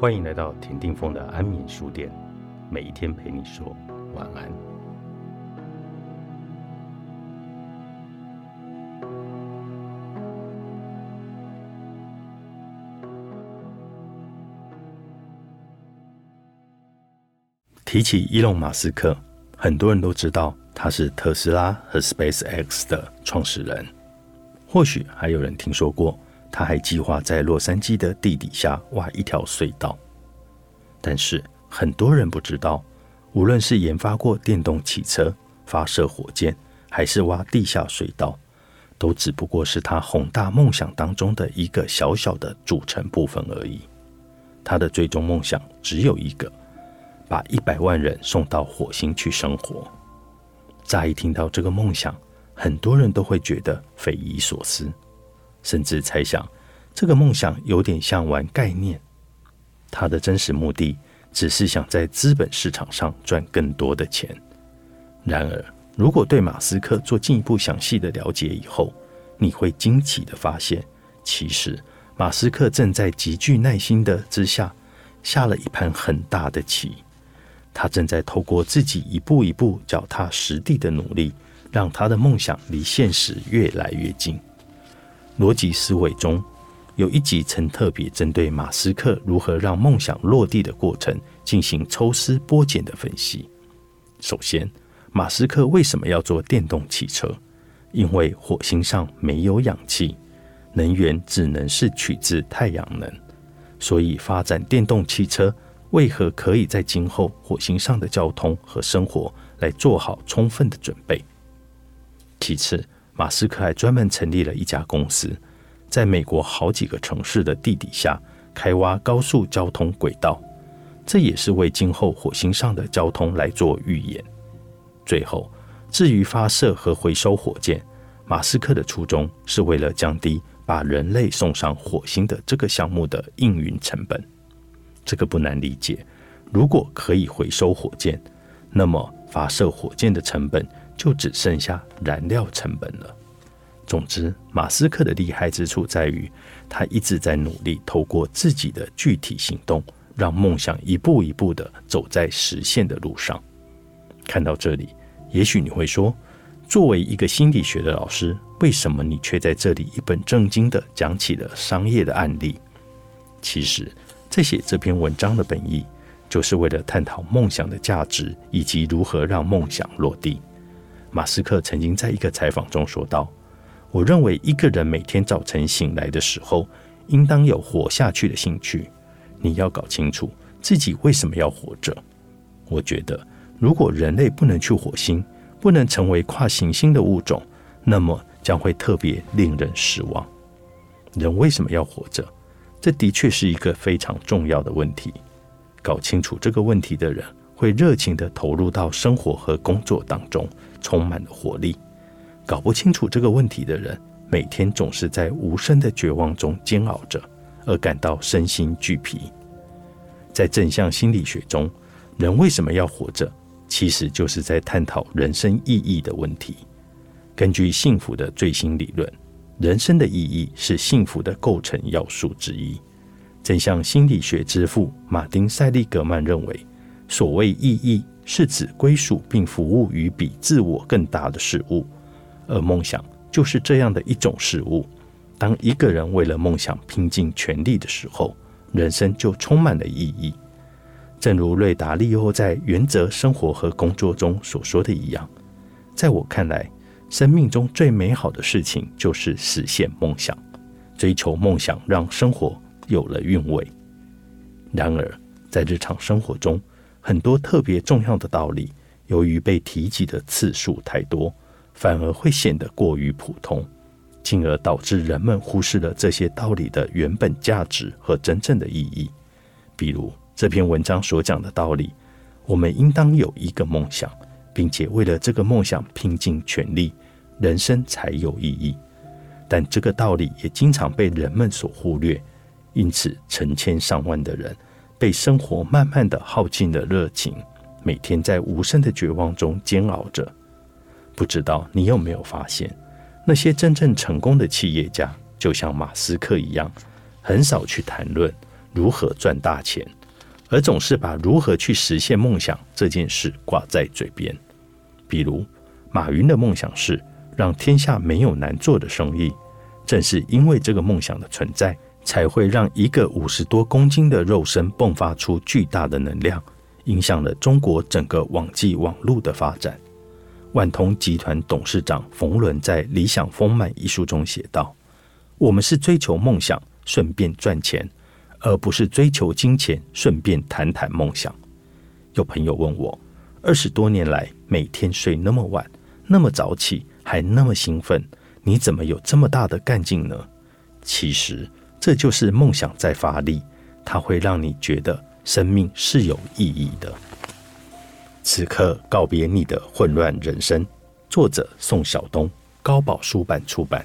欢迎来到田定峰的安眠书店，每一天陪你说晚安。提起伊隆马斯克，很多人都知道他是特斯拉和 SpaceX 的创始人，或许还有人听说过。他还计划在洛杉矶的地底下挖一条隧道，但是很多人不知道，无论是研发过电动汽车、发射火箭，还是挖地下隧道，都只不过是他宏大梦想当中的一个小小的组成部分而已。他的最终梦想只有一个：把一百万人送到火星去生活。乍一听到这个梦想，很多人都会觉得匪夷所思。甚至猜想，这个梦想有点像玩概念。他的真实目的只是想在资本市场上赚更多的钱。然而，如果对马斯克做进一步详细的了解以后，你会惊奇的发现，其实马斯克正在极具耐心的之下下了一盘很大的棋。他正在透过自己一步一步脚踏实地的努力，让他的梦想离现实越来越近。逻辑思维中有一集曾特别针对马斯克如何让梦想落地的过程进行抽丝剥茧的分析。首先，马斯克为什么要做电动汽车？因为火星上没有氧气，能源只能是取自太阳能，所以发展电动汽车为何可以在今后火星上的交通和生活来做好充分的准备？其次。马斯克还专门成立了一家公司，在美国好几个城市的地底下开挖高速交通轨道，这也是为今后火星上的交通来做预演。最后，至于发射和回收火箭，马斯克的初衷是为了降低把人类送上火星的这个项目的运营成本。这个不难理解，如果可以回收火箭，那么发射火箭的成本。就只剩下燃料成本了。总之，马斯克的厉害之处在于，他一直在努力透过自己的具体行动，让梦想一步一步的走在实现的路上。看到这里，也许你会说，作为一个心理学的老师，为什么你却在这里一本正经的讲起了商业的案例？其实，在写这篇文章的本意，就是为了探讨梦想的价值以及如何让梦想落地。马斯克曾经在一个采访中说道：“我认为一个人每天早晨醒来的时候，应当有活下去的兴趣。你要搞清楚自己为什么要活着。我觉得，如果人类不能去火星，不能成为跨行星的物种，那么将会特别令人失望。人为什么要活着？这的确是一个非常重要的问题。搞清楚这个问题的人，会热情地投入到生活和工作当中。”充满了活力。搞不清楚这个问题的人，每天总是在无声的绝望中煎熬着，而感到身心俱疲。在正向心理学中，人为什么要活着，其实就是在探讨人生意义的问题。根据幸福的最新理论，人生的意义是幸福的构成要素之一。正向心理学之父马丁·塞利格曼认为，所谓意义。是指归属并服务于比自我更大的事物，而梦想就是这样的一种事物。当一个人为了梦想拼尽全力的时候，人生就充满了意义。正如瑞达利欧在《原则生活和工作》中所说的一样，在我看来，生命中最美好的事情就是实现梦想，追求梦想让生活有了韵味。然而，在日常生活中，很多特别重要的道理，由于被提及的次数太多，反而会显得过于普通，进而导致人们忽视了这些道理的原本价值和真正的意义。比如这篇文章所讲的道理：我们应当有一个梦想，并且为了这个梦想拼尽全力，人生才有意义。但这个道理也经常被人们所忽略，因此成千上万的人。被生活慢慢的耗尽的热情，每天在无声的绝望中煎熬着。不知道你有没有发现，那些真正成功的企业家，就像马斯克一样，很少去谈论如何赚大钱，而总是把如何去实现梦想这件事挂在嘴边。比如，马云的梦想是让天下没有难做的生意。正是因为这个梦想的存在，才会让一个五十多公斤的肉身迸发出巨大的能量，影响了中国整个网际网络的发展。万通集团董事长冯仑在《理想丰满》一书中写道：“我们是追求梦想，顺便赚钱，而不是追求金钱，顺便谈谈梦想。”有朋友问我，二十多年来每天睡那么晚，那么早起，还那么兴奋，你怎么有这么大的干劲呢？其实这就是梦想在发力，它会让你觉得生命是有意义的。此刻告别你的混乱人生。作者：宋晓东，高宝书版出版。